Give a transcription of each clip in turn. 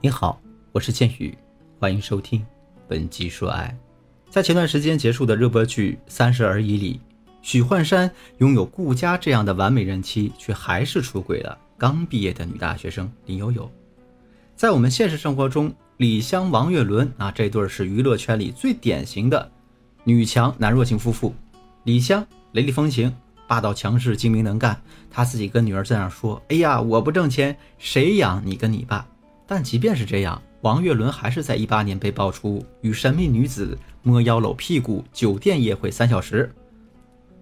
你好，我是剑宇，欢迎收听本集说爱。在前段时间结束的热播剧《三十而已》里，许幻山拥有顾佳这样的完美人妻，却还是出轨了刚毕业的女大学生林悠悠。在我们现实生活中，李湘、王岳伦啊，这对是娱乐圈里最典型的女强男弱型夫妇。李湘雷厉风行、霸道强势、精明能干，她自己跟女儿这样说：“哎呀，我不挣钱，谁养你跟你爸？”但即便是这样，王岳伦还是在一八年被爆出与神秘女子摸腰搂屁股、酒店夜会三小时。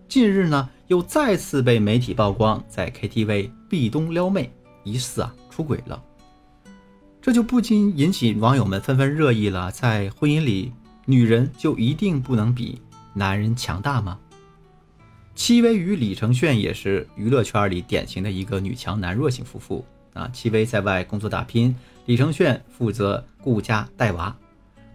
近日呢，又再次被媒体曝光在 KTV 壁咚撩妹，疑似啊出轨了。这就不禁引起网友们纷纷热议了：在婚姻里，女人就一定不能比男人强大吗？戚薇与李承铉也是娱乐圈里典型的一个女强男弱型夫妇啊。戚薇在外工作打拼。李承铉负责顾家带娃，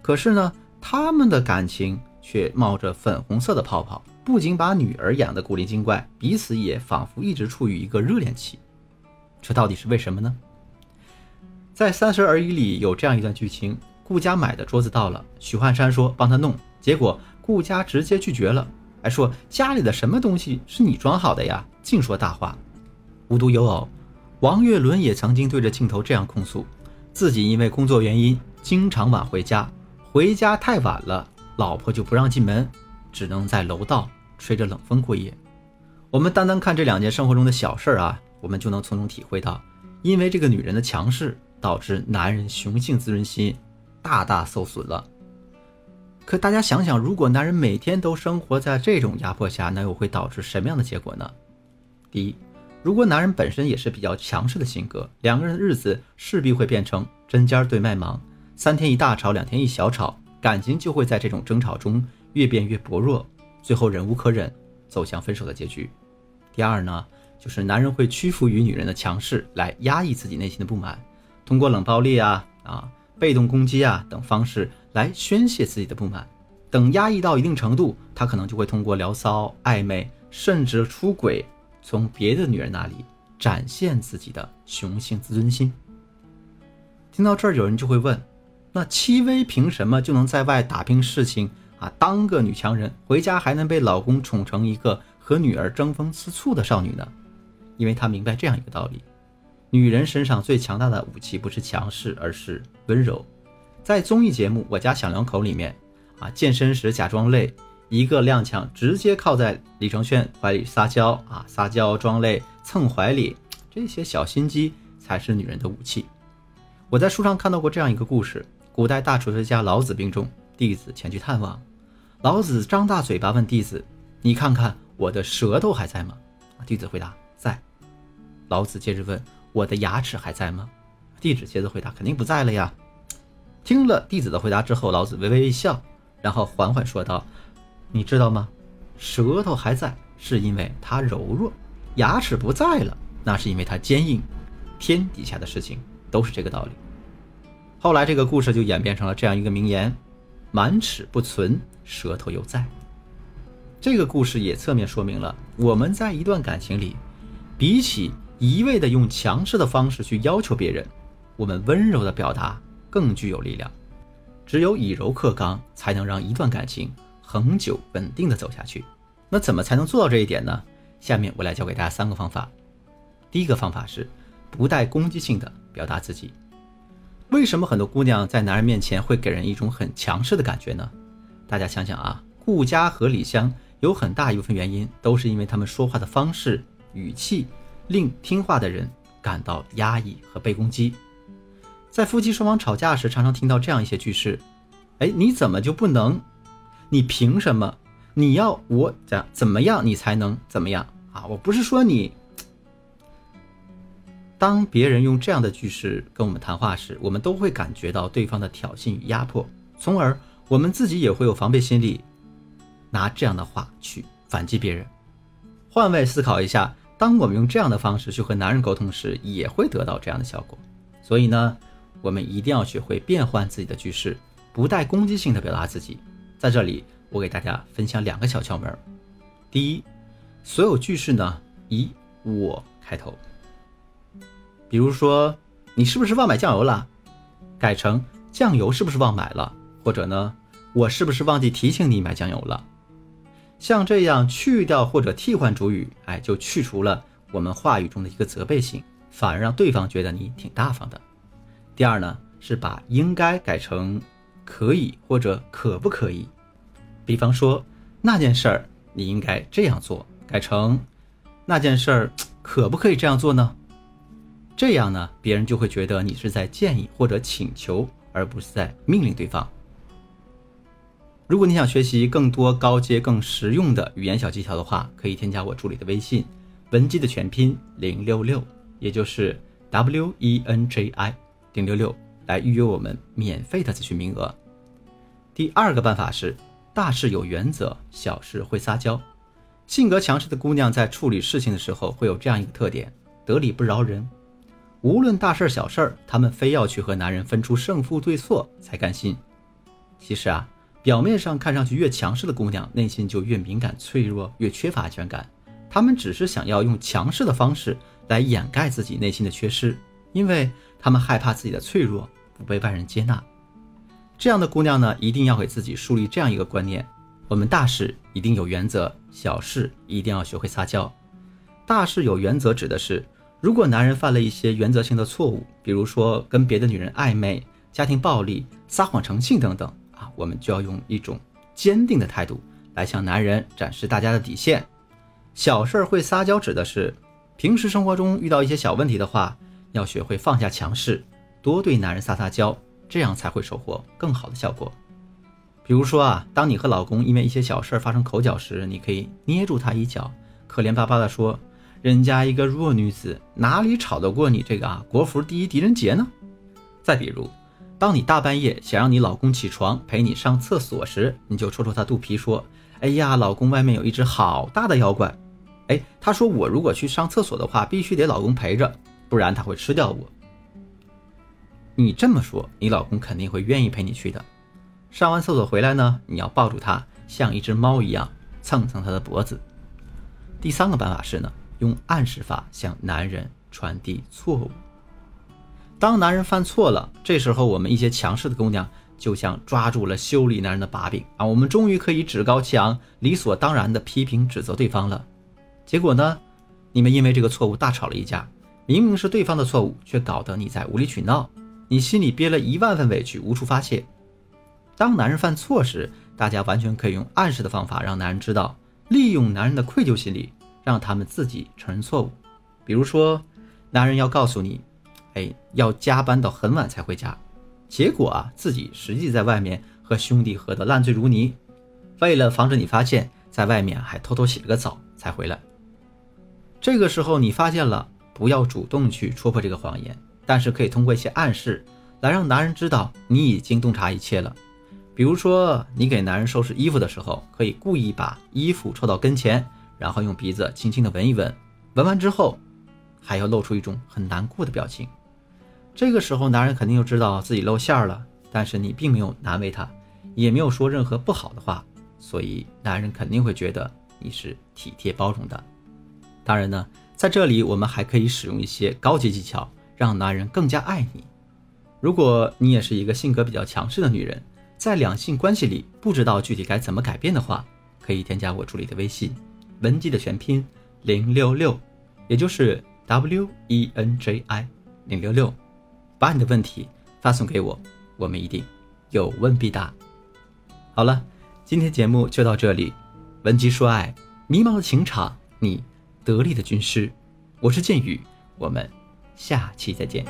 可是呢，他们的感情却冒着粉红色的泡泡，不仅把女儿养得古灵精怪，彼此也仿佛一直处于一个热恋期。这到底是为什么呢？在《三十而已》里有这样一段剧情：顾家买的桌子到了，许幻山说帮他弄，结果顾家直接拒绝了，还说家里的什么东西是你装好的呀？净说大话。无独有偶，王岳伦也曾经对着镜头这样控诉。自己因为工作原因经常晚回家，回家太晚了，老婆就不让进门，只能在楼道吹着冷风过夜。我们单单看这两件生活中的小事儿啊，我们就能从中体会到，因为这个女人的强势，导致男人雄性自尊心大大受损了。可大家想想，如果男人每天都生活在这种压迫下，那又会导致什么样的结果呢？第一。如果男人本身也是比较强势的性格，两个人的日子势必会变成针尖对麦芒，三天一大吵，两天一小吵，感情就会在这种争吵中越变越薄弱，最后忍无可忍，走向分手的结局。第二呢，就是男人会屈服于女人的强势来压抑自己内心的不满，通过冷暴力啊啊、被动攻击啊等方式来宣泄自己的不满，等压抑到一定程度，他可能就会通过聊骚、暧昧，甚至出轨。从别的女人那里展现自己的雄性自尊心。听到这儿，有人就会问：那戚薇凭什么就能在外打拼事情啊，当个女强人，回家还能被老公宠成一个和女儿争风吃醋的少女呢？因为她明白这样一个道理：女人身上最强大的武器不是强势，而是温柔。在综艺节目《我家小两口》里面，啊，健身时假装累。一个踉跄，直接靠在李承铉怀里撒娇啊，撒娇装累蹭怀里，这些小心机才是女人的武器。我在书上看到过这样一个故事：古代大哲学家老子病重，弟子前去探望。老子张大嘴巴问弟子：“你看看我的舌头还在吗？”弟子回答：“在。”老子接着问：“我的牙齿还在吗？”弟子接着回答：“肯定不在了呀。”听了弟子的回答之后，老子微微一笑，然后缓缓说道。你知道吗？舌头还在，是因为它柔弱；牙齿不在了，那是因为它坚硬。天底下的事情都是这个道理。后来这个故事就演变成了这样一个名言：满齿不存，舌头犹在。这个故事也侧面说明了，我们在一段感情里，比起一味的用强势的方式去要求别人，我们温柔的表达更具有力量。只有以柔克刚，才能让一段感情。恒久稳定的走下去，那怎么才能做到这一点呢？下面我来教给大家三个方法。第一个方法是不带攻击性的表达自己。为什么很多姑娘在男人面前会给人一种很强势的感觉呢？大家想想啊，顾佳和李湘有很大一部分原因都是因为他们说话的方式、语气令听话的人感到压抑和被攻击。在夫妻双方吵架时，常常听到这样一些句式：“哎，你怎么就不能？”你凭什么？你要我怎怎么样，你才能怎么样啊？我不是说你。当别人用这样的句式跟我们谈话时，我们都会感觉到对方的挑衅与压迫，从而我们自己也会有防备心理，拿这样的话去反击别人。换位思考一下，当我们用这样的方式去和男人沟通时，也会得到这样的效果。所以呢，我们一定要学会变换自己的句式，不带攻击性的表达自己。在这里，我给大家分享两个小窍门。第一，所有句式呢以我开头。比如说，你是不是忘买酱油了？改成酱油是不是忘买了，或者呢，我是不是忘记提醒你买酱油了？像这样去掉或者替换主语，哎，就去除了我们话语中的一个责备性，反而让对方觉得你挺大方的。第二呢，是把应该改成可以或者可不可以。比方说那件事儿你应该这样做，改成那件事儿可不可以这样做呢？这样呢，别人就会觉得你是在建议或者请求，而不是在命令对方。如果你想学习更多高阶、更实用的语言小技巧的话，可以添加我助理的微信，文姬的全拼零六六，也就是 W E N J I 零六六，来预约我们免费的咨询名额。第二个办法是，大事有原则，小事会撒娇。性格强势的姑娘在处理事情的时候会有这样一个特点：得理不饶人。无论大事小事儿，她们非要去和男人分出胜负对错才甘心。其实啊。表面上看上去越强势的姑娘，内心就越敏感、脆弱，越缺乏安全感。她们只是想要用强势的方式来掩盖自己内心的缺失，因为她们害怕自己的脆弱不被外人接纳。这样的姑娘呢，一定要给自己树立这样一个观念：我们大事一定有原则，小事一定要学会撒娇。大事有原则指的是，如果男人犯了一些原则性的错误，比如说跟别的女人暧昧、家庭暴力、撒谎成性等等啊。我们就要用一种坚定的态度来向男人展示大家的底线。小事儿会撒娇，指的是平时生活中遇到一些小问题的话，要学会放下强势，多对男人撒撒娇，这样才会收获更好的效果。比如说啊，当你和老公因为一些小事发生口角时，你可以捏住他一脚，可怜巴巴地说：“人家一个弱女子哪里吵得过你这个啊国服第一狄仁杰呢？”再比如。当你大半夜想让你老公起床陪你上厕所时，你就戳戳他肚皮说：“哎呀，老公，外面有一只好大的妖怪。”哎，他说我如果去上厕所的话，必须得老公陪着，不然他会吃掉我。你这么说，你老公肯定会愿意陪你去的。上完厕所回来呢，你要抱住他，像一只猫一样蹭蹭他的脖子。第三个办法是呢，用暗示法向男人传递错误。当男人犯错了，这时候我们一些强势的姑娘就像抓住了修理男人的把柄啊，我们终于可以趾高气昂、理所当然的批评指责对方了。结果呢，你们因为这个错误大吵了一架，明明是对方的错误，却搞得你在无理取闹，你心里憋了一万分委屈，无处发泄。当男人犯错时，大家完全可以用暗示的方法让男人知道，利用男人的愧疚心理，让他们自己承认错误。比如说，男人要告诉你。哎，要加班到很晚才回家，结果啊，自己实际在外面和兄弟喝得烂醉如泥。为了防止你发现，在外面还偷偷洗了个澡才回来。这个时候你发现了，不要主动去戳破这个谎言，但是可以通过一些暗示来让男人知道你已经洞察一切了。比如说，你给男人收拾衣服的时候，可以故意把衣服凑到跟前，然后用鼻子轻轻的闻一闻，闻完之后，还要露出一种很难过的表情。这个时候，男人肯定就知道自己露馅了，但是你并没有难为他，也没有说任何不好的话，所以男人肯定会觉得你是体贴包容的。当然呢，在这里我们还可以使用一些高级技巧，让男人更加爱你。如果你也是一个性格比较强势的女人，在两性关系里不知道具体该怎么改变的话，可以添加我助理的微信，文姬的全拼零六六，也就是 W E N J I 零六六。把你的问题发送给我，我们一定有问必答。好了，今天节目就到这里。文姬说爱，迷茫的情场，你得力的军师，我是剑宇，我们下期再见。